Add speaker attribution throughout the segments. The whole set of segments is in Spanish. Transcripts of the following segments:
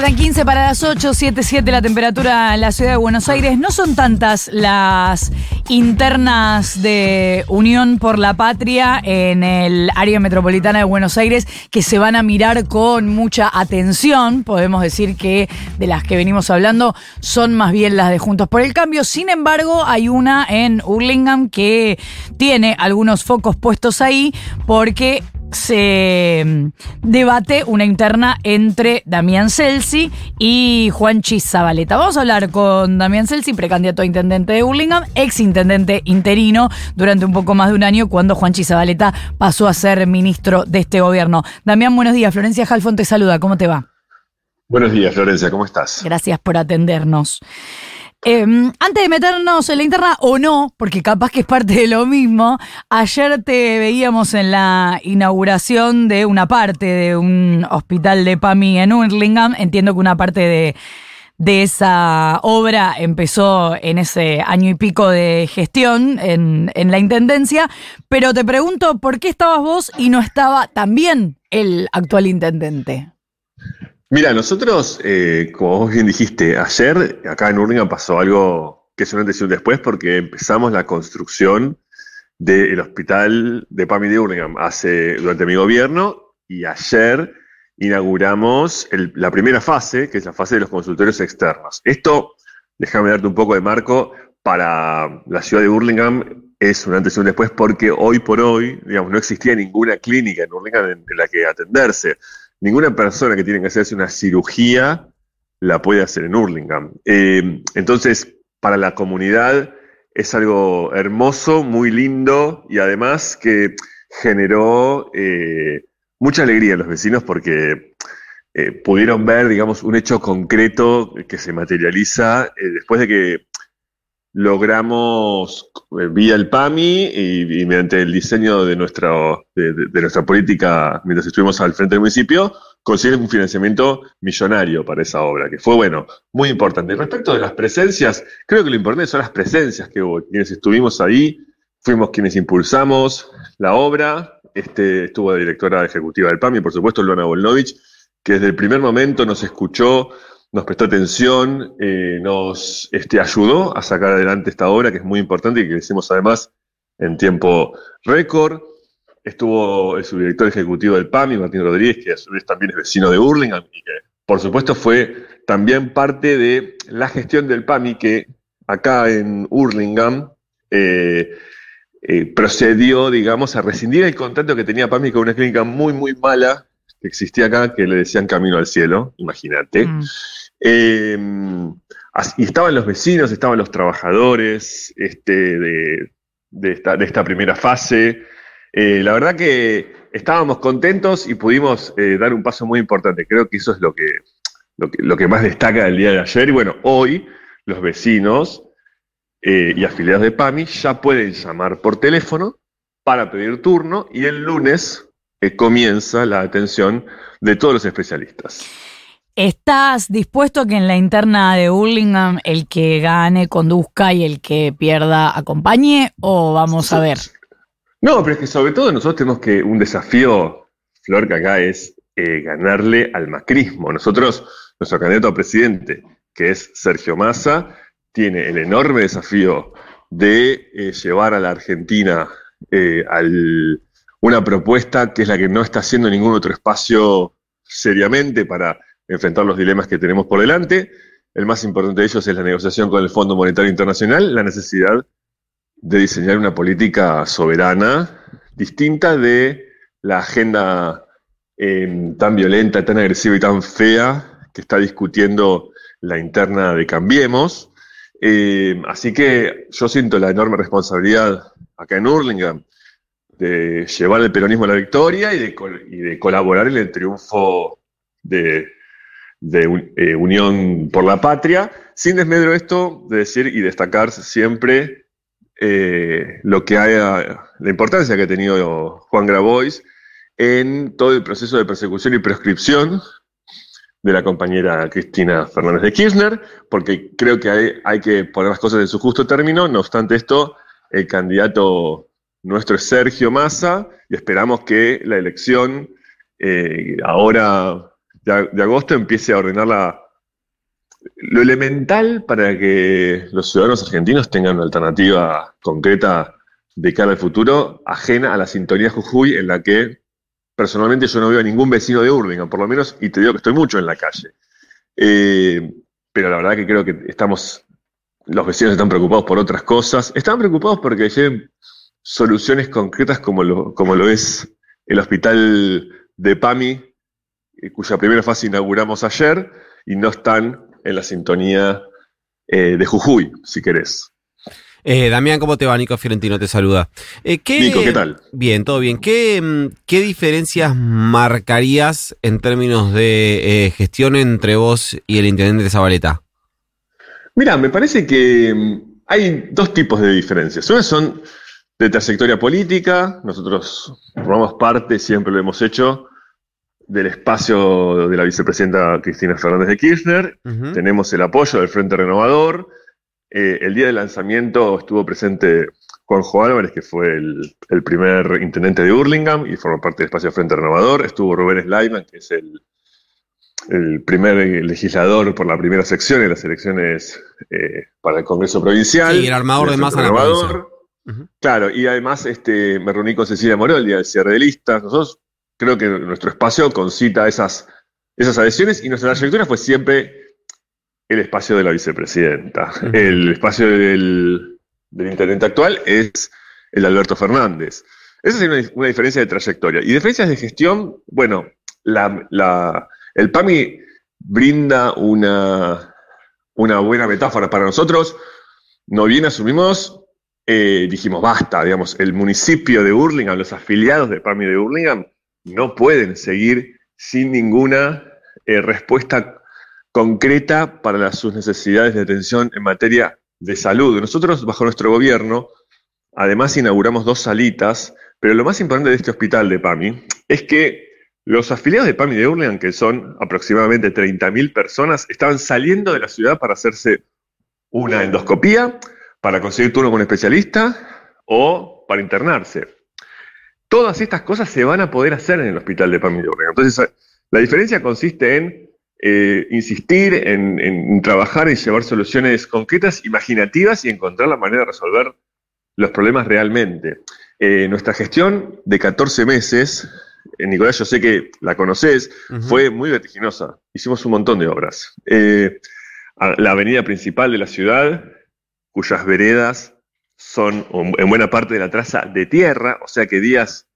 Speaker 1: Faltan 15 para las 8, 7, 7 la temperatura en la ciudad de Buenos Aires. No son tantas las internas de Unión por la Patria en el área metropolitana de Buenos Aires que se van a mirar con mucha atención. Podemos decir que de las que venimos hablando son más bien las de Juntos por el Cambio. Sin embargo, hay una en Hurlingham que tiene algunos focos puestos ahí porque se mm, debate una interna entre Damián Celsi y Juanchi Zabaleta. Vamos a hablar con Damián Celsi, precandidato a intendente de Burlingame, ex intendente interino durante un poco más de un año cuando Juanchi Zabaleta pasó a ser ministro de este gobierno. Damián, buenos días. Florencia Jalfón te saluda. ¿Cómo te va?
Speaker 2: Buenos días, Florencia. ¿Cómo estás?
Speaker 1: Gracias por atendernos. Em, antes de meternos en la interna, o no, porque capaz que es parte de lo mismo, ayer te veíamos en la inauguración de una parte de un hospital de PAMI en Hurlingham. Entiendo que una parte de, de esa obra empezó en ese año y pico de gestión en, en la Intendencia, pero te pregunto, ¿por qué estabas vos y no estaba también el actual intendente?
Speaker 2: Mira, nosotros, eh, como vos bien dijiste, ayer acá en Urlingan pasó algo que es un antes y un después porque empezamos la construcción del hospital de PAMI de Urlingan hace, durante mi gobierno y ayer inauguramos la primera fase, que es la fase de los consultorios externos. Esto, déjame darte un poco de marco, para la ciudad de Burlingame es un antes y un después porque hoy por hoy, digamos, no existía ninguna clínica en Burlingame en la que atenderse ninguna persona que tiene que hacerse una cirugía la puede hacer en Hurlingham. Eh, entonces, para la comunidad es algo hermoso, muy lindo y además que generó eh, mucha alegría en los vecinos porque eh, pudieron ver, digamos, un hecho concreto que se materializa después de que logramos, vía el PAMI y, mediante el diseño de, nuestra, de, nuestra política mientras estuvimos al frente del municipio, conseguir un financiamiento millonario para esa obra, que fue, bueno, muy importante. Respecto de las presencias, creo que lo importante son las presencias que hubo. Quienes estuvimos ahí, fuimos quienes impulsamos la obra. Este, estuvo la directora ejecutiva del PAMI, por supuesto, Luana Volnovich, que desde el primer momento nos escuchó, nos prestó atención, eh, nos este, ayudó a sacar adelante esta obra, que es muy importante y que hicimos además en tiempo récord. Estuvo el subdirector ejecutivo del PAMI, Martín Rodríguez, que a su vez también es vecino de Hurlingham y que, por supuesto, fue también parte de la gestión del PAMI que acá en Hurlingham eh, eh, procedió, digamos, a rescindir el contrato que tenía PAMI con una clínica muy, muy mala que existía acá, que le decían Camino al Cielo, imagínate. Mm. Em, y estaban los vecinos, estaban los trabajadores este, de, esta, primera fase. Eh, la verdad que estábamos contentos y pudimos eh, dar un paso muy importante. Creo que eso es lo que, lo que, más destaca del día de ayer. Y bueno, hoy los vecinos eh, y afiliados de PAMI ya pueden llamar por teléfono para pedir turno y el lunes comienza la atención de todos los especialistas.
Speaker 1: ¿Estás dispuesto a que en la interna de Hurlingham el que gane conduzca y el que pierda acompañe? ¿O vamos a ver?
Speaker 2: No, pero es que sobre todo nosotros tenemos que un desafío, Flor, que acá es eh, ganarle al macrismo. Nosotros, nuestro candidato a presidente, que es Sergio Massa, tiene el enorme desafío de eh, llevar a la Argentina eh, a una propuesta que es la que no está haciendo ningún otro espacio seriamente para enfrentar los dilemas que tenemos por delante. El más importante de ellos es la negociación con el Fondo Monetario Internacional, la necesidad de diseñar una política soberana distinta de la agenda em, tan violenta, tan agresiva y tan fea que está discutiendo la interna de Cambiemos. Em, así que yo siento la enorme responsabilidad acá en Hurlingham de llevar el peronismo a la victoria y de, y de colaborar en el triunfo de, de eh, Unión por la Patria, sin desmedro esto de decir y destacar siempre eh, lo que haya, la importancia que ha tenido Juan Grabois en todo el proceso de persecución y prescripción de la compañera Cristina Fernández de Kirchner, porque creo que hay, hay que poner las cosas en su justo término, no obstante esto, el candidato nuestro es Sergio Massa y esperamos que la elección eh, ahora de, agosto empiece a ordenar lo elemental para que los ciudadanos argentinos tengan una alternativa concreta de cara al futuro, ajena a la sintonía Jujuy, en la que personalmente yo no veo a ningún vecino de Urlingan, por lo menos, y te digo que estoy mucho en la calle. Eh, pero la verdad que creo que estamos, los vecinos están preocupados por otras cosas. Están preocupados porque soluciones concretas como lo, como lo es el hospital de PAMI, eh, cuya primera fase inauguramos ayer, y no están en la sintonía eh, de Jujuy, si querés.
Speaker 3: Eh, Damián, ¿cómo te va? Nico Fiorentino te saluda.
Speaker 2: ¿qué, Nico, ¿qué tal?
Speaker 3: Bien, todo bien. ¿Qué, mm, qué diferencias marcarías en términos de gestión entre vos y el intendente de Zabaleta?
Speaker 2: Mira, me parece que mm, hay dos tipos de diferencias. Una son de trayectoria política, nosotros formamos parte, siempre lo hemos hecho, del espacio de la vicepresidenta Cristina Fernández de Kirchner, tenemos el apoyo del Frente Renovador, eh, el día del lanzamiento estuvo presente Juanjo Álvarez, que fue el, primer intendente de Hurlingham y formó parte del espacio Frente Renovador, estuvo Rubén Slayman, que es el, el primer legislador por la primera sección en las elecciones eh, para el Congreso Provincial.
Speaker 3: Y el armador de masa
Speaker 2: Claro, y además este, me reuní con Cecilia día del cierre de listas. Nosotros creo que nuestro espacio concita esas, esas adhesiones y nuestra trayectoria fue siempre el espacio de la vicepresidenta. El espacio del, intendente actual es el de Alberto Fernández. Esa es una, diferencia de trayectoria. Y diferencias de gestión, bueno, la, el PAMI brinda una, una buena metáfora para nosotros. No bien asumimos eh, dijimos, basta, digamos, el municipio de Burlingame, los afiliados de PAMI de Burlingame, no pueden seguir sin ninguna eh, respuesta concreta para sus necesidades de atención en materia de salud. Nosotros, bajo nuestro gobierno, además inauguramos dos salitas, pero lo más importante de este hospital de PAMI es que los afiliados de PAMI de Burlingame, que son aproximadamente 30.000 personas, estaban saliendo de la ciudad para hacerse una endoscopía, para conseguir turno con un especialista o para internarse. Todas estas cosas se van a poder hacer en el hospital de Pamir Entonces, la diferencia consiste en eh, insistir, en, trabajar y llevar soluciones concretas, imaginativas y encontrar la manera de resolver los problemas realmente. Eh, nuestra gestión de 14 meses, eh, Nicolás, yo sé que la conoces, fue muy vertiginosa. Hicimos un montón de obras. la avenida principal de la ciudad cuyas veredas son en buena parte de la traza de tierra, o sea que días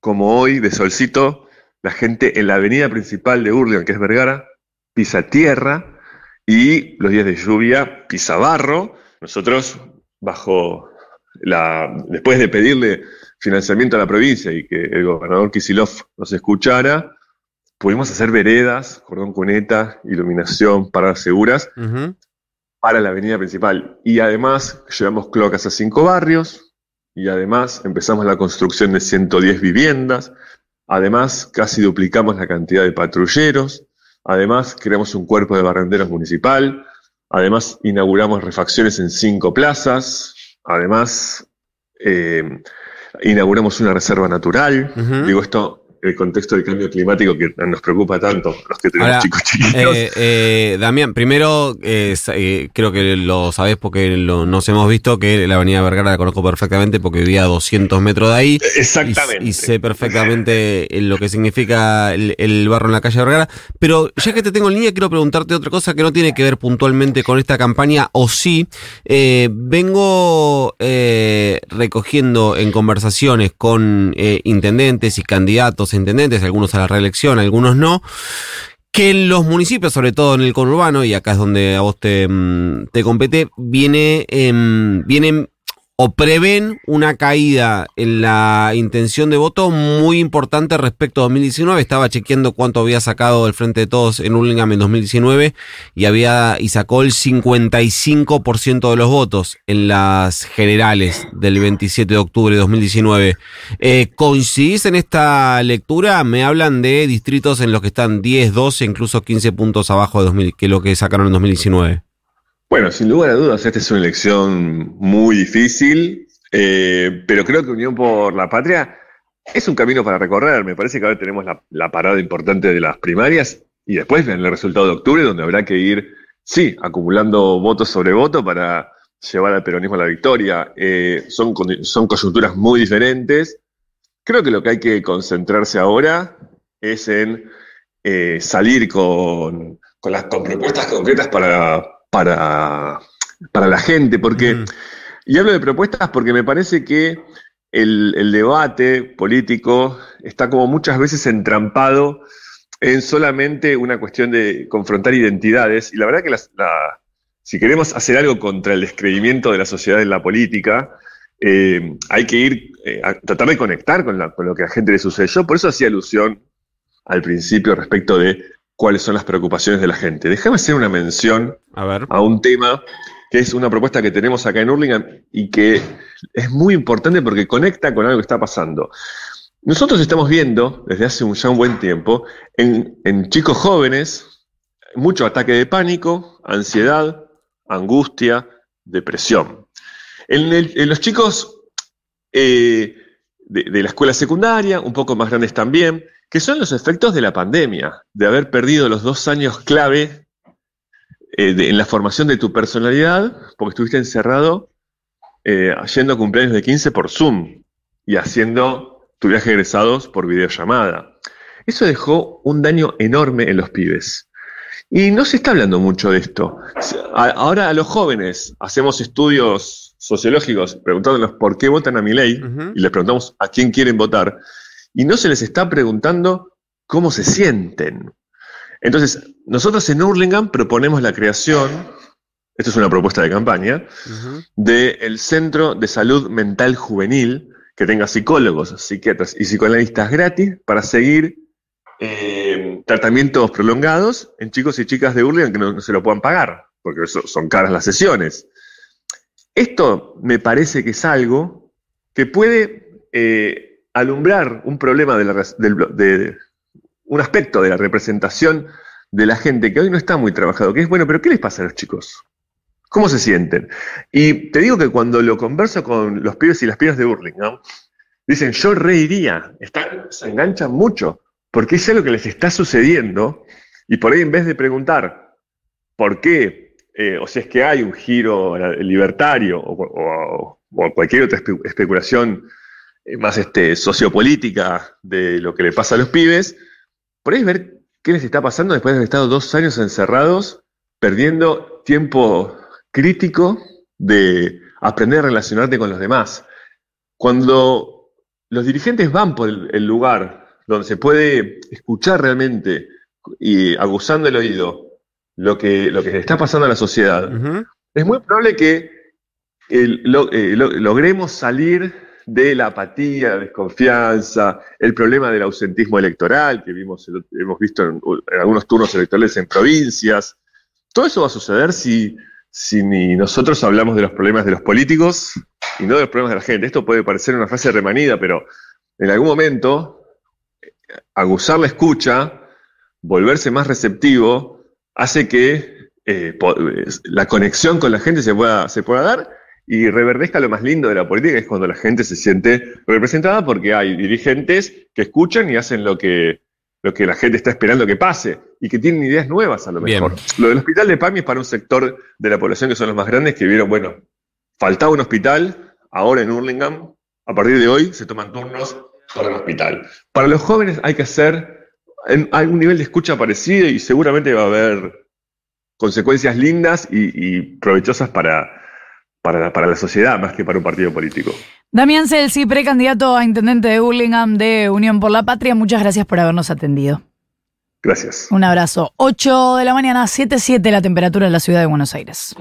Speaker 2: como hoy, de solcito, la gente en la avenida principal de Urlian, que es Vergara, pisa tierra y los días de lluvia pisa barro. Nosotros, bajo la, después de pedirle financiamiento a la provincia y que el gobernador Kisilov nos escuchara, pudimos hacer veredas, cordón cuneta, iluminación, paradas seguras, para la avenida principal. Y además llevamos cloacas a cinco barrios, y además empezamos la construcción de 110 viviendas, además casi duplicamos la cantidad de patrulleros, además creamos un cuerpo de barrenderos municipal, además inauguramos refacciones en cinco plazas, además eh, inauguramos una reserva natural. Digo, esto el contexto del cambio climático que nos preocupa tanto los que tenemos chicos chiquitos.
Speaker 3: Eh, eh, Damián, primero eh, creo que lo sabés porque nos hemos visto que la avenida Vergara la conozco perfectamente porque vivía a 200 metros de ahí.
Speaker 2: Exactamente.
Speaker 3: Y, sé perfectamente lo que significa el, barro en la calle Vergara. Pero ya que te tengo en línea, quiero preguntarte otra cosa que no tiene que ver puntualmente con esta campaña, o sí. vengo recogiendo en conversaciones con intendentes y candidatos intendentes, algunos a la reelección, algunos no, que en los municipios, sobre todo en el conurbano, y acá es donde a vos te, mm, te compete, viene, eh, vienen o prevén una caída en la intención de voto muy importante respecto a 2019. Estaba chequeando cuánto había sacado el Frente de Todos en Hurlingham en 2019 y había y sacó el 55% de los votos en las generales del 27 de octubre de 2019. Eh, ¿Coincidís en esta lectura? Me hablan de distritos en los que están 10, 12, incluso 15 puntos abajo de 2000, que lo que sacaron en 2019.
Speaker 2: Bueno, sin lugar a dudas, esta es una elección muy difícil, eh, pero creo que Unión por la Patria es un camino para recorrer. Me parece que ahora tenemos la, parada importante de las primarias y después ven el resultado de octubre, donde habrá que ir, sí, acumulando voto sobre voto para llevar al peronismo a la victoria. Eh, son, son coyunturas muy diferentes. Creo que lo que hay que concentrarse ahora es en eh, salir con, las, propuestas concretas para, para, para la gente, porque, mm. y hablo de propuestas porque me parece que el, el, debate político está como muchas veces entrampado en solamente una cuestión de confrontar identidades, y la verdad que si queremos hacer algo contra el descreimiento de la sociedad en la política, eh, hay que ir eh, a tratar de conectar con, con, lo que a la gente le sucede. Yo por eso hacía alusión al principio respecto de cuáles son las preocupaciones de la gente. Déjame hacer una mención a, un tema que es una propuesta que tenemos acá en Hurlingham y que es muy importante porque conecta con algo que está pasando. Nosotros estamos viendo desde hace ya un buen tiempo en, chicos jóvenes mucho ataque de pánico, ansiedad, angustia, depresión. En, los chicos eh, de, la escuela secundaria, un poco más grandes también, que son los efectos de la pandemia, de haber perdido los dos años clave eh, en la formación de tu personalidad, porque estuviste encerrado eh, yendo a cumpleaños de 15 por Zoom y haciendo tu viaje egresados por videollamada. Eso dejó un daño enorme en los pibes. Y no se está hablando mucho de esto. Ahora a los jóvenes hacemos estudios sociológicos preguntándoles por qué votan a mi ley y les preguntamos a quién quieren votar y no se les está preguntando cómo se sienten. Entonces, nosotros en Hurlingham proponemos la creación, esto es una propuesta de campaña, del Centro de Salud Mental Juvenil, que tenga psicólogos, psiquiatras y psicoanalistas gratis para seguir eh, tratamientos prolongados en chicos y chicas de Hurlingham que no, se lo puedan pagar, porque son caras las sesiones. Esto me parece que es algo que puede eh, alumbrar un problema de, un aspecto de la representación de la gente que hoy no está muy trabajado, que es, bueno, pero ¿qué les pasa a los chicos? ¿Cómo se sienten? Y te digo que cuando lo converso con los pibes y las pibas de Burlingame, dicen, yo reiría, se enganchan mucho, porque es algo que les está sucediendo, y por ahí en vez de preguntar por qué, eh, o si es que hay un giro libertario o, cualquier otra especulación eh, más este, sociopolítica de lo que le pasa a los pibes, ahí ver qué les está pasando después de haber estado dos años encerrados, perdiendo tiempo crítico de aprender a relacionarte con los demás. Cuando los dirigentes van por el, lugar donde se puede escuchar realmente y aguzando el oído lo que, lo que está pasando a la sociedad, es muy probable que eh, logremos salir de la apatía, la desconfianza, el problema del ausentismo electoral que vimos, hemos visto en, algunos turnos electorales en provincias. Todo eso va a suceder si, si ni nosotros hablamos de los problemas de los políticos y no de los problemas de la gente. Esto puede parecer una frase remanida, pero en algún momento aguzar la escucha, volverse más receptivo, hace que eh, la conexión con la gente se pueda, se pueda dar y reverdezca lo más lindo de la política, que es cuando la gente se siente representada porque hay dirigentes que escuchan y hacen lo que, lo que la gente está esperando que pase y que tienen ideas nuevas a lo mejor. Lo del hospital de PAMI es para un sector de la población que son los más grandes que vieron, bueno, faltaba un hospital, ahora en Hurlingham, a partir de hoy se toman turnos para el hospital. Para los jóvenes hay que hacer, hay un nivel de escucha parecido y seguramente va a haber consecuencias lindas y provechosas para para, para la sociedad más que para un partido político.
Speaker 1: Damián Celsi, precandidato a intendente de Burlingame de Unión por la Patria, muchas gracias por habernos atendido.
Speaker 2: Gracias.
Speaker 1: Un abrazo. 8 de la mañana, 7.7 la temperatura en la ciudad de Buenos Aires.